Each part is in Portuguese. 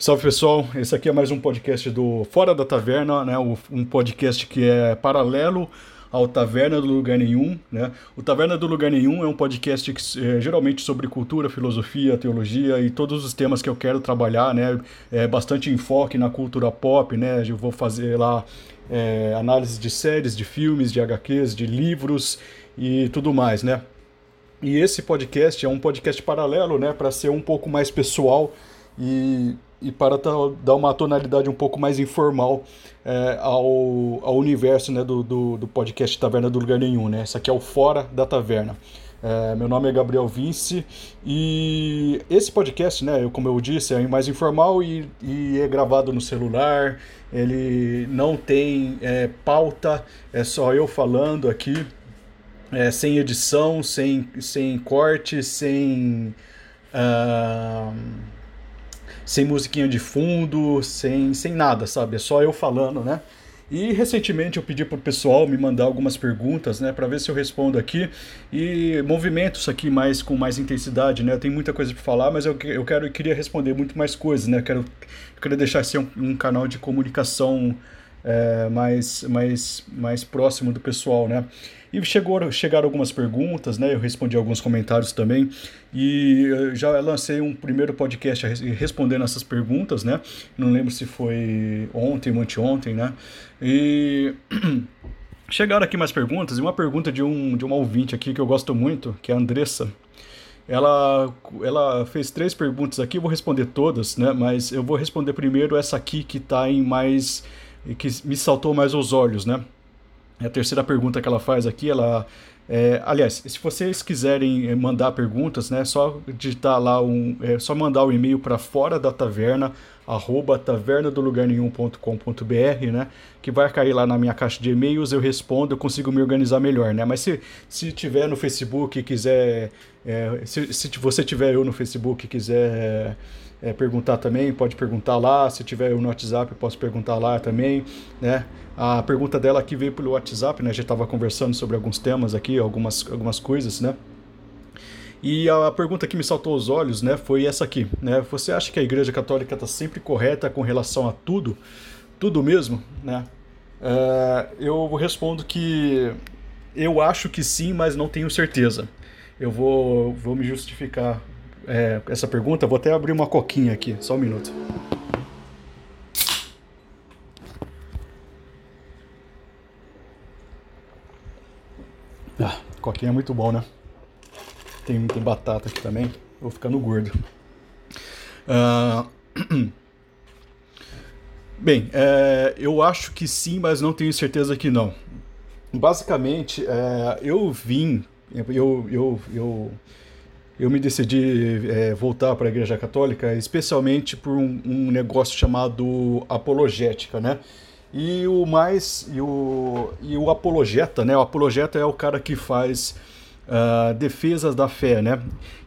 Salve pessoal, esse aqui é mais um podcast do Fora da Taverna, né? Um podcast que é paralelo ao Taverna do Lugar Nenhum, né? O Taverna do Lugar Nenhum é um podcast que, é, geralmente sobre cultura, filosofia, teologia e todos os temas que eu quero trabalhar, né? É bastante enfoque na cultura pop, né? Eu vou fazer lá é, análise de séries, de filmes, de HQs, de livros e tudo mais, né? E esse podcast é um podcast paralelo, né? Para ser um pouco mais pessoal e e para dar uma tonalidade um pouco mais informal é, ao, ao universo né, do, do, do, podcast Taverna do Lugar Nenhum. Né? Esse aqui é o Fora da Taverna. É, meu nome é Gabriel Vince e esse podcast, né, como eu disse, é mais informal e, e é gravado no celular. Ele não tem é, pauta, é só eu falando aqui, é, sem edição, sem, sem corte, sem. Uh, sem musiquinha de fundo, sem, sem nada, sabe? É só eu falando, né? E recentemente eu pedi para o pessoal me mandar algumas perguntas, né, para ver se eu respondo aqui e movimento isso aqui mais com mais intensidade, né? Tem muita coisa para falar, mas eu, eu quero queria responder muito mais coisas, né? Eu quero eu deixar ser um, um canal de comunicação é, mais mais mais próximo do pessoal, né? E chegou, chegaram algumas perguntas, né? Eu respondi alguns comentários também. E já lancei um primeiro podcast respondendo essas perguntas, né? Não lembro se foi ontem ou anteontem, né? E chegaram aqui mais perguntas. E uma pergunta de, um, de uma ouvinte aqui que eu gosto muito, que é a Andressa. Ela, ela fez três perguntas aqui, eu vou responder todas, né? Mas eu vou responder primeiro essa aqui que está em mais. Que me saltou mais aos olhos, né? A terceira pergunta que ela faz aqui, ela é, aliás, se vocês quiserem eh, mandar perguntas, né, só digitar lá um, é só mandar o um e-mail para fora da taverna arroba tavernadolugarnenhum.com.br, né, que vai cair lá na minha caixa de e-mails, eu respondo, eu consigo me organizar melhor, né, mas se, se tiver no Facebook e quiser, é, se, se você tiver eu no Facebook e quiser é, perguntar também, pode perguntar lá. Se tiver eu no WhatsApp, posso perguntar lá também, né? A pergunta dela aqui veio pelo WhatsApp, né? Gente estava conversando sobre alguns temas aqui, algumas, algumas coisas, né? E a pergunta que me saltou aos olhos, né, foi essa aqui, né? Você acha que a Igreja Católica está sempre correta com relação a tudo, tudo mesmo, né? É, eu respondo que eu acho que sim, mas não tenho certeza. Eu vou, vou me justificar é, essa pergunta, vou até abrir uma coquinha aqui, só um minuto. Ah, coquinha é muito bom, né? Tem, tem batata aqui também, vou ficando gordo. Uh, bem, é, eu acho que sim, mas não tenho certeza que não. Basicamente, é, eu vim, eu, eu, eu eu me decidi é, voltar para a Igreja Católica, especialmente por um, um, negócio chamado apologética, né? E o mais e o, e o apologeta, né? O apologeta é o cara que faz uh, defesas da fé, né?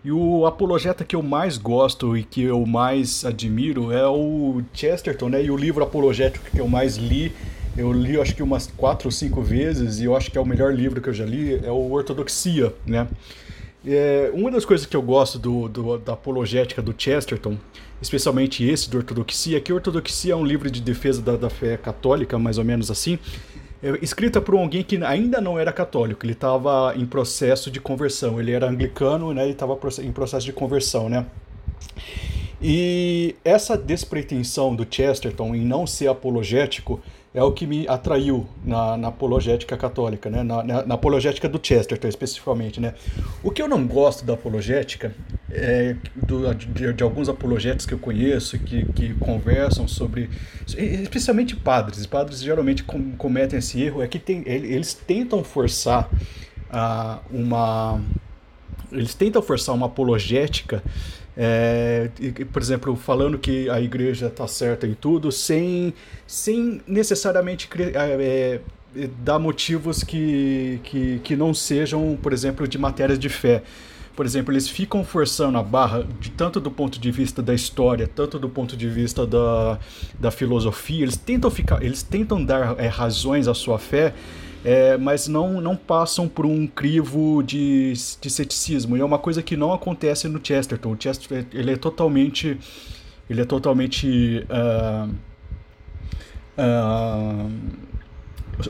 E o apologeta que eu mais gosto e que eu mais admiro é o Chesterton, né? E o livro apologético que eu mais li eu li acho que umas quatro ou cinco vezes e eu acho que é o melhor livro que eu já li é o Ortodoxia, né? É, uma das coisas que eu gosto do, do, da apologética do Chesterton, especialmente esse do Ortodoxia, é que Ortodoxia é um livro de defesa da, da fé católica, mais ou menos assim, é, escrita por alguém que ainda não era católico, ele estava em processo de conversão, ele era anglicano né, e estava em processo de conversão. Né? E essa despretensão do Chesterton em não ser apologético é o que me atraiu na, na apologética católica, né? Na, na, na, apologética do Chesterton especificamente. Né? O que eu não gosto da apologética, é, do, de, de, alguns apologetas que eu conheço, que, que conversam sobre, especialmente padres, padres geralmente com, cometem esse erro, é que tem, eles tentam forçar uh, uma... Eles tentam forçar uma apologética é, por exemplo, falando que a igreja está certa em tudo, sem, sem necessariamente é, é, dar motivos que, que, que não sejam, por exemplo, de matérias de fé. Por exemplo, eles ficam forçando a barra, de, tanto do ponto de vista da história, tanto do ponto de vista da, da filosofia, eles tentam, ficar, eles tentam dar é, razões à sua fé é, mas não, não passam por um crivo de, de ceticismo. E é uma coisa que não acontece no Chesterton. O Chesterton ele é totalmente ele é totalmente uh, uh,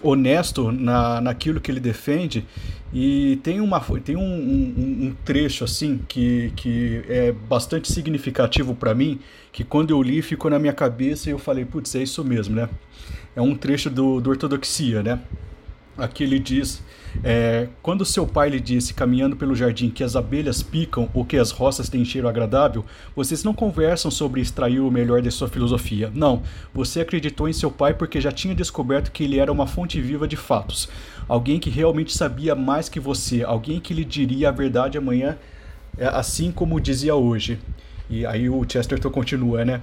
honesto na, naquilo que ele defende e tem, uma, tem um, um, um trecho assim que, que é bastante significativo para mim, que quando eu li ficou na minha cabeça e eu falei, putz, é isso mesmo, né? É um trecho do, do Ortodoxia, né? Aqui ele diz: é, quando seu pai lhe disse, caminhando pelo jardim, que as abelhas picam ou que as roças têm cheiro agradável, vocês não conversam sobre extrair o melhor de sua filosofia. Não, você acreditou em seu pai porque já tinha descoberto que ele era uma fonte viva de fatos. Alguém que realmente sabia mais que você, alguém que lhe diria a verdade amanhã, é, assim como dizia hoje. E aí o Chesterton continua, né?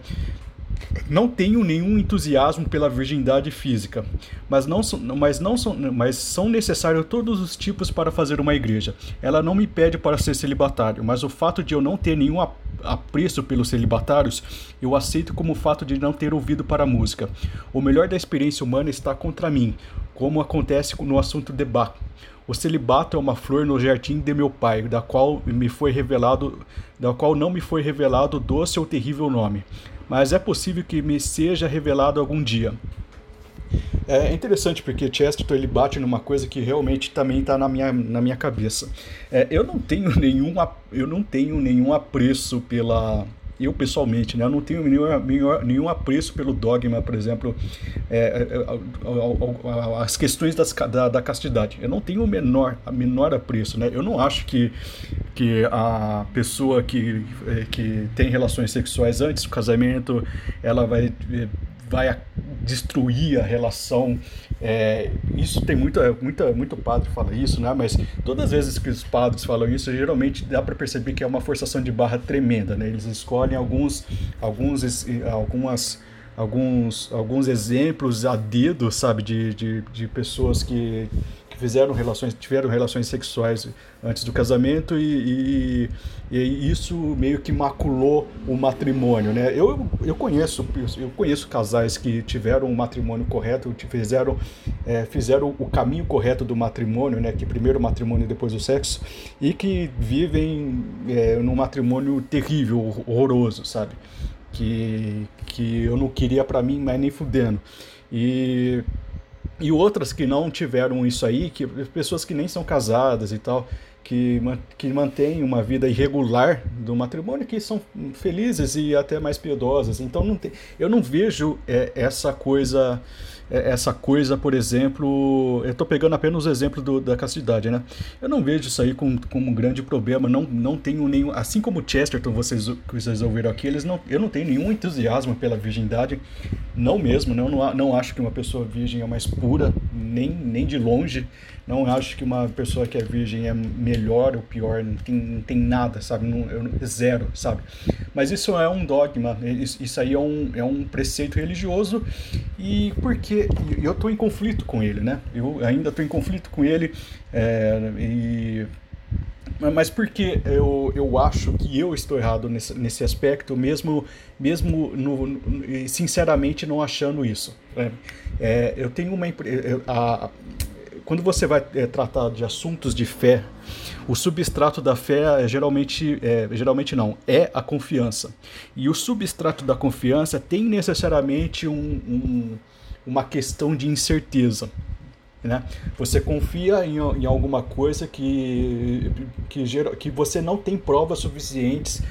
Não tenho nenhum entusiasmo pela virgindade física, mas não, mas não são, mas são necessários todos os tipos para fazer uma igreja. Ela não me pede para ser celibatário, mas o fato de eu não ter nenhum apreço pelos celibatários, eu aceito como o fato de não ter ouvido para a música. O melhor da experiência humana está contra mim, como acontece no assunto de Bach. O celibato é uma flor no jardim de meu pai, da qual me foi revelado, da qual não me foi revelado doce ou terrível nome mas é possível que me seja revelado algum dia. É interessante porque Chesterton ele bate numa coisa que realmente também está na minha, na minha cabeça. É, eu não tenho nenhum eu não tenho nenhum apreço pela eu pessoalmente, né, eu não tenho nenhum, nenhum apreço pelo dogma, por exemplo, é, é, é as questões das, da, da, castidade. Eu não tenho o menor, a menor apreço, né? Eu não acho que, que a pessoa que, é, que tem relações sexuais antes do casamento, ela vai vai destruir a relação. É, isso tem muita, muita, muito padre fala isso, né? Mas todas as vezes que os padres falam isso, geralmente dá para perceber que é uma forçação de barra tremenda, né? Eles escolhem alguns, alguns, algumas alguns, alguns exemplos a dedo, sabe, de, de, de pessoas que fizeram relações, tiveram relações sexuais antes do casamento e, e, e, isso meio que maculou o matrimônio, né? Eu, eu conheço eu conheço casais que tiveram um matrimônio correto, fizeram é, fizeram o caminho correto do matrimônio, né? Que primeiro o matrimônio e depois o sexo e que vivem é, num matrimônio terrível, horroroso, sabe? Que que eu não queria para mim, mas nem fudendo. E e outras que não tiveram isso aí, que pessoas que nem são casadas e tal, que, que mantêm uma vida irregular do matrimônio, que são felizes e até mais piedosas. Então não tem, eu não vejo é, essa coisa essa coisa, por exemplo, eu estou pegando apenas o exemplo do, da castidade, né? Eu não vejo isso aí como, como um grande problema, não, não tenho nenhum, assim como Chesterton, vocês, vocês ouviram aqui, eles não, eu não tenho nenhum entusiasmo pela virgindade, não mesmo, não, não, não acho que uma pessoa virgem é mais pura, nem, nem de longe, não acho que uma pessoa que é virgem é melhor ou pior, não tem, não tem nada, sabe? Não, eu, zero, sabe? Mas isso é um dogma, isso, isso aí é um, é um preceito religioso e porque eu estou em conflito com ele, né? Eu ainda estou em conflito com ele é, e mas porque eu, eu acho que eu estou errado nesse, nesse aspecto, mesmo, mesmo no, no sinceramente não achando isso. Né? É, eu tenho uma. A, quando você vai é, tratar de assuntos de fé, o substrato da fé é geralmente, é, geralmente não, é a confiança. E o substrato da confiança tem necessariamente um, um, uma questão de incerteza. Né? Você confia em, em alguma coisa que, que, que você não tem provas suficientes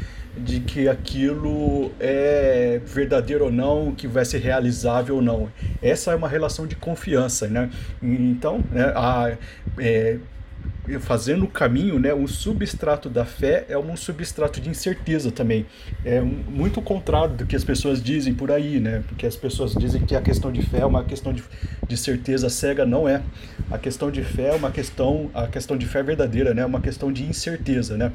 de que aquilo é verdadeiro ou não, que vai ser realizável ou não. Essa é uma relação de confiança, né? Então, né, a, é, fazendo o caminho, né, o substrato da fé é um substrato de incerteza também. É muito contrário do que as pessoas dizem por aí, né? Porque as pessoas dizem que a questão de fé é uma questão de, de certeza cega, não é. A questão de fé é uma questão, a questão de fé verdadeira, né? É uma questão de incerteza, né?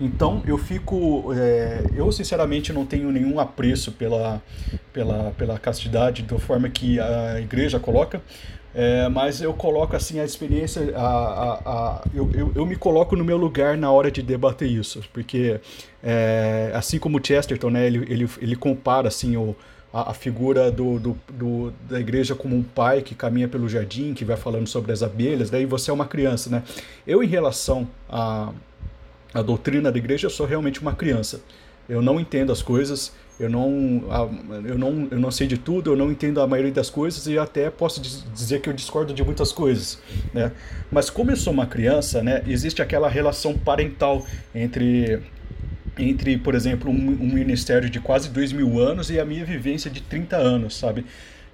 Então eu fico, é, eu sinceramente não tenho nenhum apreço pela, pela, pela castidade da forma que a igreja coloca, é, mas eu coloco assim a experiência, a, a, a eu, eu, eu, me coloco no meu lugar na hora de debater isso, porque é, assim como Chesterton, né, ele, ele, ele compara assim o, a, a figura do, do, do, da igreja como um pai que caminha pelo jardim, que vai falando sobre as abelhas, daí você é uma criança, né? Eu em relação a a doutrina da igreja, eu sou realmente uma criança. Eu não entendo as coisas, eu não, eu, não, eu não sei de tudo, eu não entendo a maioria das coisas e até posso dizer que eu discordo de muitas coisas, né? Mas como eu sou uma criança, né, existe aquela relação parental entre, entre por exemplo, um, um ministério de quase dois mil anos e a minha vivência de 30 anos, sabe?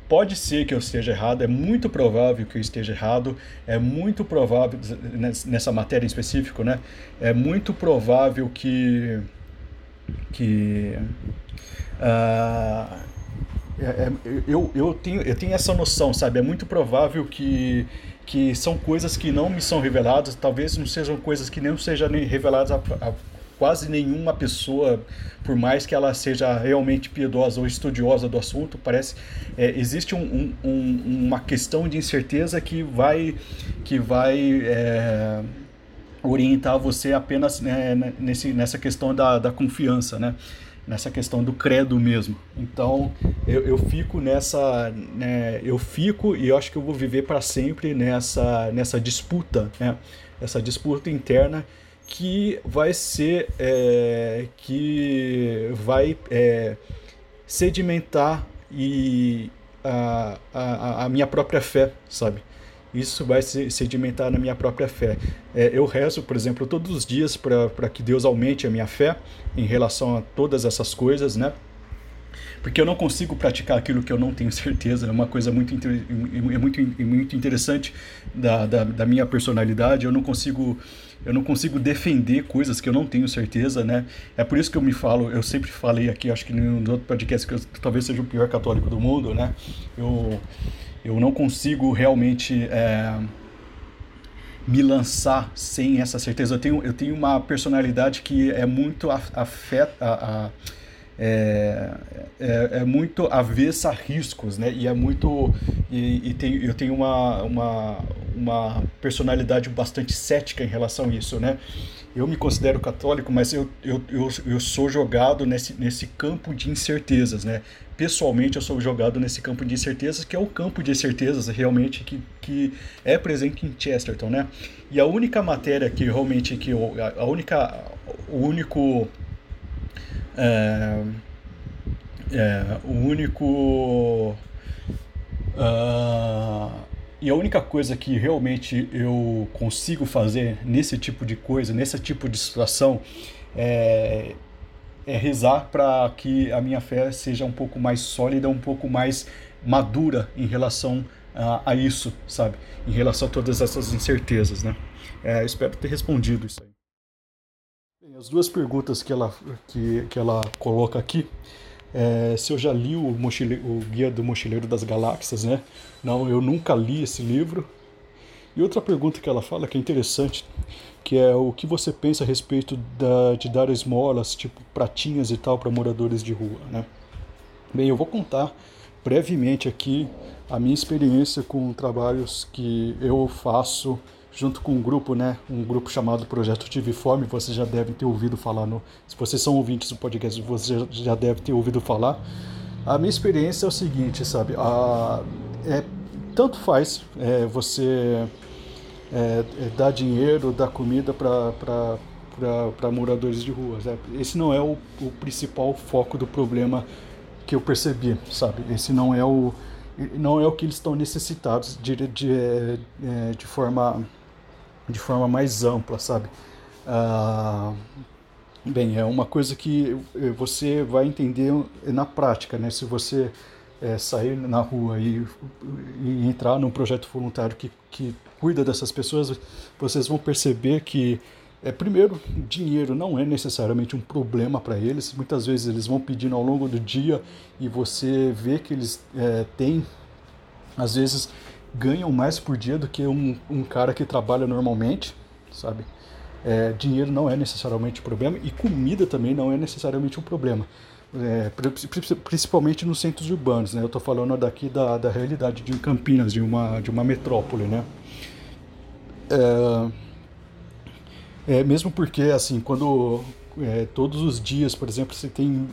Pode ser que eu esteja errado, é muito provável que eu esteja errado, é muito provável, nessa matéria em específico, né? É muito provável que. que Uh, é, eu, eu, tenho, eu tenho essa noção, sabe? É muito provável que, que são coisas que não me são reveladas, talvez não sejam coisas que não sejam reveladas a, a quase nenhuma pessoa, por mais que ela seja realmente piedosa ou estudiosa do assunto, parece é, existe um, um, uma questão de incerteza que vai que vai é, orientar você apenas né, nesse, nessa questão da, da confiança, né? nessa questão do credo mesmo. Então eu, eu fico nessa, né, eu fico e eu acho que eu vou viver para sempre nessa nessa disputa, né, essa disputa interna que vai ser é, que vai é, sedimentar e a, a, a minha própria fé, sabe? isso vai se sedimentar na minha própria fé. É, eu rezo, por exemplo, todos os dias para que Deus aumente a minha fé em relação a todas essas coisas, né? Porque eu não consigo praticar aquilo que eu não tenho certeza. É uma coisa muito, é muito, muito interessante da, da, da minha personalidade. Eu não consigo eu não consigo defender coisas que eu não tenho certeza, né? É por isso que eu me falo, eu sempre falei aqui, acho que no outro podcast que eu talvez seja o pior católico do mundo, né? Eu eu não consigo realmente é, me lançar sem essa certeza. Eu tenho, eu tenho uma personalidade que é muito afeta. A, a, é, é, é, muito avessa a riscos, né? E é muito e, e tem, eu tenho uma, uma, uma personalidade bastante cética em relação a isso, né? Eu me considero católico, mas eu, eu, eu, eu sou jogado nesse, nesse campo de incertezas, né? pessoalmente eu sou jogado nesse campo de incertezas, que é o campo de incertezas realmente que, que é presente em Chesterton, né? E a única matéria que realmente que eu, a única o único é, é, o único uh, e a única coisa que realmente eu consigo fazer nesse tipo de coisa, nesse tipo de situação, é, é rezar para que a minha fé seja um pouco mais sólida, um pouco mais madura em relação a, a isso, sabe? Em relação a todas essas incertezas, né? É, espero ter respondido isso aí. Bem, as duas perguntas que ela, que, que ela coloca aqui é, se eu já li o, o Guia do Mochileiro das Galáxias, né? Não, eu nunca li esse livro. E outra pergunta que ela fala que é interessante, que é o que você pensa a respeito da, de dar esmolas, tipo pratinhas e tal, para moradores de rua, né? Bem, eu vou contar brevemente aqui a minha experiência com trabalhos que eu faço junto com um grupo, né, um grupo chamado Projeto Tive Fome, vocês já devem ter ouvido falar no, se vocês são ouvintes do podcast, vocês já devem ter ouvido falar. A minha experiência é o seguinte, sabe, a, é tanto faz é, você é, é, dar dinheiro, dar comida para moradores de ruas. Né? Esse não é o, o, principal foco do problema que eu percebi, sabe? Esse não é o não é o que eles estão necessitados de, de, de, é, é, de forma de forma mais ampla, sabe? Ah, bem, é uma coisa que você vai entender na prática, né? Se você é, sair na rua e, e, entrar num projeto voluntário que, que cuida dessas pessoas, vocês vão perceber que, é, primeiro, dinheiro não é necessariamente um problema para eles. Muitas vezes eles vão pedindo ao longo do dia e você vê que eles é, têm, às vezes, ganham mais por dia do que um, um cara que trabalha normalmente, sabe? É, dinheiro não é necessariamente um problema e comida também não é necessariamente um problema é, principalmente nos centros urbanos, né? Eu estou falando daqui da, da realidade de Campinas, de uma, de uma metrópole, né? É, é mesmo porque, assim, quando é, todos os dias, por exemplo, você tem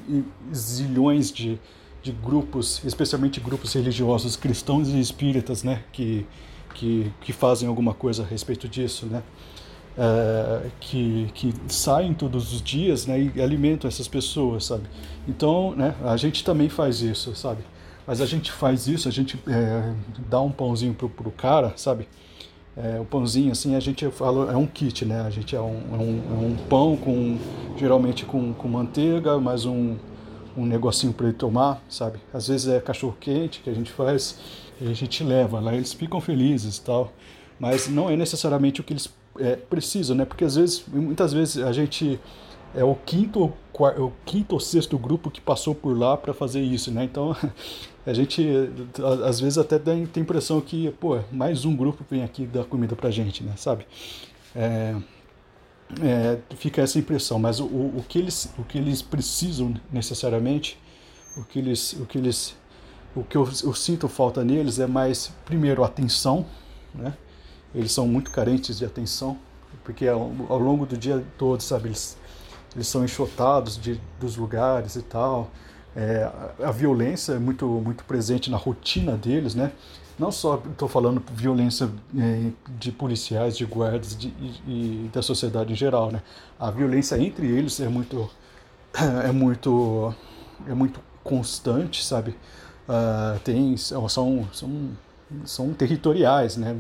zilhões de, de grupos, especialmente grupos religiosos cristãos e espíritas, né? Que, que, que fazem alguma coisa a respeito disso, né? é, que, que saem todos os dias né, e alimentam essas pessoas, sabe? Então, né, a gente também faz isso, sabe? Mas a gente faz isso, a gente é, dá um pãozinho pro, pro cara, sabe? É, o pãozinho, assim, a gente fala, é um kit, né? A gente é um, é um, é um pão com, geralmente com, com manteiga, mais um, um negocinho para ele tomar, sabe? Às vezes é cachorro quente que a gente faz e a gente leva lá, eles ficam felizes e tal, mas não é necessariamente o que eles é, precisam, né? Porque às vezes, muitas vezes a gente é o quinto, o quinto ou sexto grupo que passou por lá para fazer isso, né? Então a gente às vezes até tem a impressão que, pô, mais um grupo vem aqui dar comida pra gente, né? Sabe? É, é, fica essa impressão, mas o, o, que eles, o que eles precisam necessariamente, o que eles, o que eles, o que eu, eu sinto falta neles é mais, primeiro, atenção, né? Eles são muito carentes de atenção, porque ao, ao longo do dia todo, sabe, eles, eles são enxotados de, dos lugares e tal. É, a violência é muito, muito presente na rotina deles, né? Não só estou falando violência é, de policiais, de guardas de, e, e, da sociedade em geral, né? A violência entre eles é muito é muito é muito constante, sabe? Uh, tem são são são territoriais, né?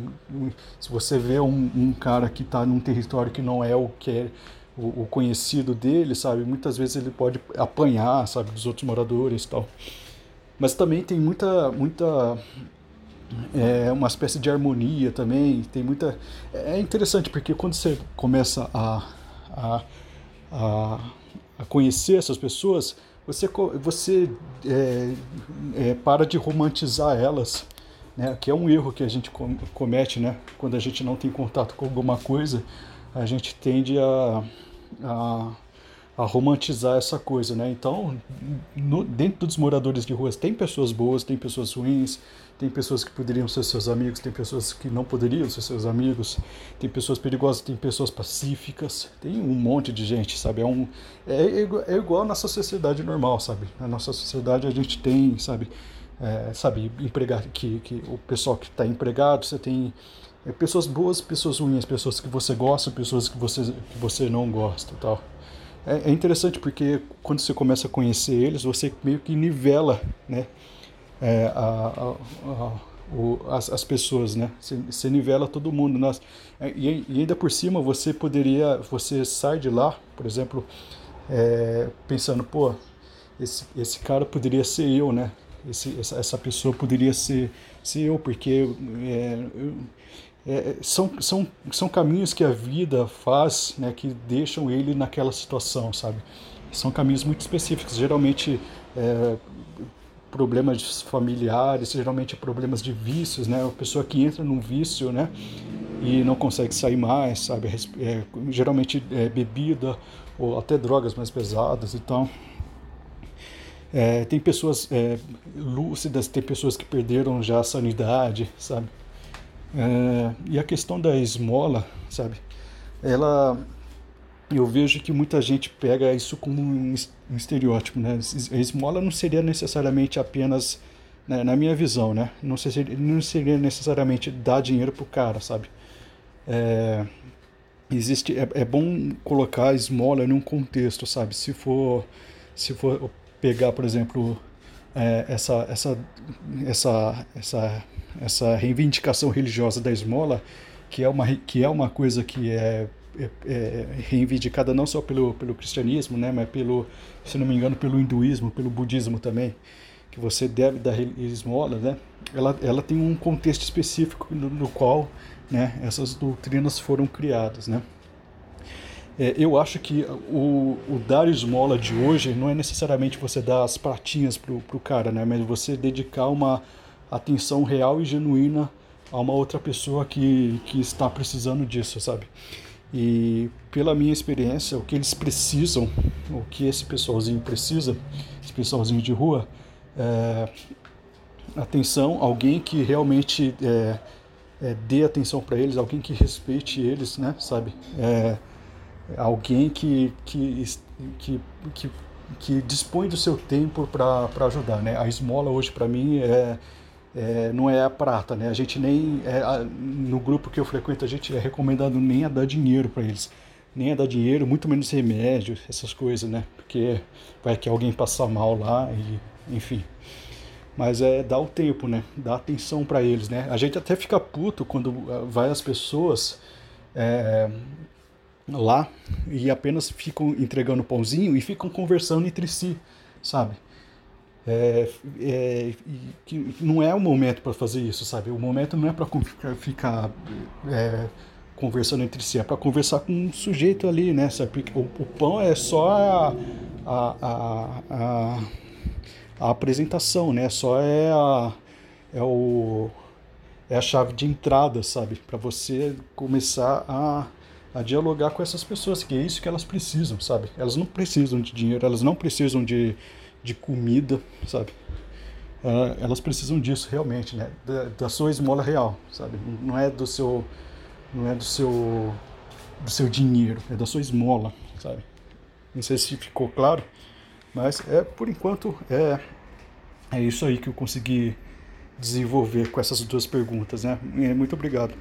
Se você vê um, um cara que está num território que não é o que é o, o, conhecido dele, sabe? Muitas vezes ele pode apanhar, sabe, dos outros moradores, e tal. Mas também tem muita muita é uma espécie de harmonia também. Tem muita. É interessante porque quando você começa a, a, a, a conhecer essas pessoas, você, você é, é, para de romantizar elas, né? Que é um erro que a gente comete, né? Quando a gente não tem contato com alguma coisa, a gente tende a, a a romantizar essa coisa, né? Então, no, dentro dos moradores de ruas tem pessoas boas, tem pessoas ruins, tem pessoas que poderiam ser seus amigos, tem pessoas que não poderiam ser seus amigos, tem pessoas perigosas, tem pessoas pacíficas, tem um monte de gente, sabe? É, um, é, é igual a nossa sociedade normal, sabe? Na nossa sociedade a gente tem, sabe? É, sabe, empregar, que, que o pessoal que está empregado, você tem é, pessoas boas, pessoas ruins, pessoas que você gosta, pessoas que você, que você não gosta tal. É, é interessante porque quando você começa a conhecer eles, você meio que nivela, né? É, a, a, a, as, as, pessoas, né? Você, você, nivela todo mundo. Nas, é, e, e, ainda por cima você poderia, você sai de lá, por exemplo, é, pensando, pô, esse, esse cara poderia ser eu, né? Esse, essa, essa pessoa poderia ser, ser eu, porque é, é, são, são, são caminhos que a vida faz né, que deixam ele naquela situação, sabe? São caminhos muito específicos, geralmente é, problemas familiares, geralmente problemas de vícios, né? A pessoa que entra num vício, né? E não consegue sair mais, sabe? É, geralmente é bebida ou até drogas mais pesadas, então... É, tem pessoas é, lúcidas, tem pessoas que perderam já a sanidade, sabe? É, e a questão da esmola, sabe? Ela, eu vejo que muita gente pega isso como um, estereótipo, né? A esmola não seria necessariamente apenas, né, na minha visão, né? Não seria, não seria necessariamente dar dinheiro pro cara, sabe? É, existe, é, é bom colocar a esmola num contexto, sabe? Se for, se for pegar, por exemplo, é, essa, essa, essa, essa essa reivindicação religiosa da esmola, que é uma, que é uma coisa que é, é, é reivindicada não só pelo, pelo cristianismo, né, mas pelo, se não me engano, pelo hinduísmo, pelo budismo também, que você deve dar esmola, né, ela, ela tem um contexto específico no, no qual né, essas doutrinas foram criadas, né. É, eu acho que o, o, dar esmola de hoje não é necessariamente você dar as pratinhas pro, pro cara, né? Mas você dedicar uma, atenção real e genuína a uma outra pessoa que, que está precisando disso, sabe? E pela minha experiência, o que eles precisam, o que esse pessoalzinho precisa, esse pessoalzinho de rua, é atenção, alguém que realmente é, é, dê atenção para eles, alguém que respeite eles, né, sabe? É, alguém que, que, que, que, que dispõe do seu tempo para ajudar, né? A esmola hoje para mim é é, não é a prata, né? A gente nem é, no grupo que eu frequento a gente é recomendado nem a dar dinheiro para eles, nem a dar dinheiro, muito menos remédio, essas coisas, né? Porque vai que alguém passar mal lá e enfim. Mas é dar o tempo, né? Dar atenção para eles, né? A gente até fica puto quando ah, vai as pessoas é, lá e apenas ficam entregando pãozinho e ficam conversando entre si, sabe? É, é, que não é o momento para fazer isso, sabe? O momento não é para ficar é, conversando entre si, é para conversar com um sujeito ali, né? Sabe? O, o pão é só a, a, a, a apresentação, né? Só é a, é o, é a chave de entrada, sabe? Para você começar a, a dialogar com essas pessoas, que é isso que elas precisam, sabe? Elas não precisam de dinheiro, elas não precisam de de comida, sabe? Uh, elas precisam disso realmente, né? Da, da, sua esmola real, sabe? Não é do seu, não é do seu, do seu dinheiro, é da sua esmola, sabe? Não sei se ficou claro, mas é por enquanto é é isso aí que eu consegui desenvolver com essas duas perguntas, né? Muito obrigado.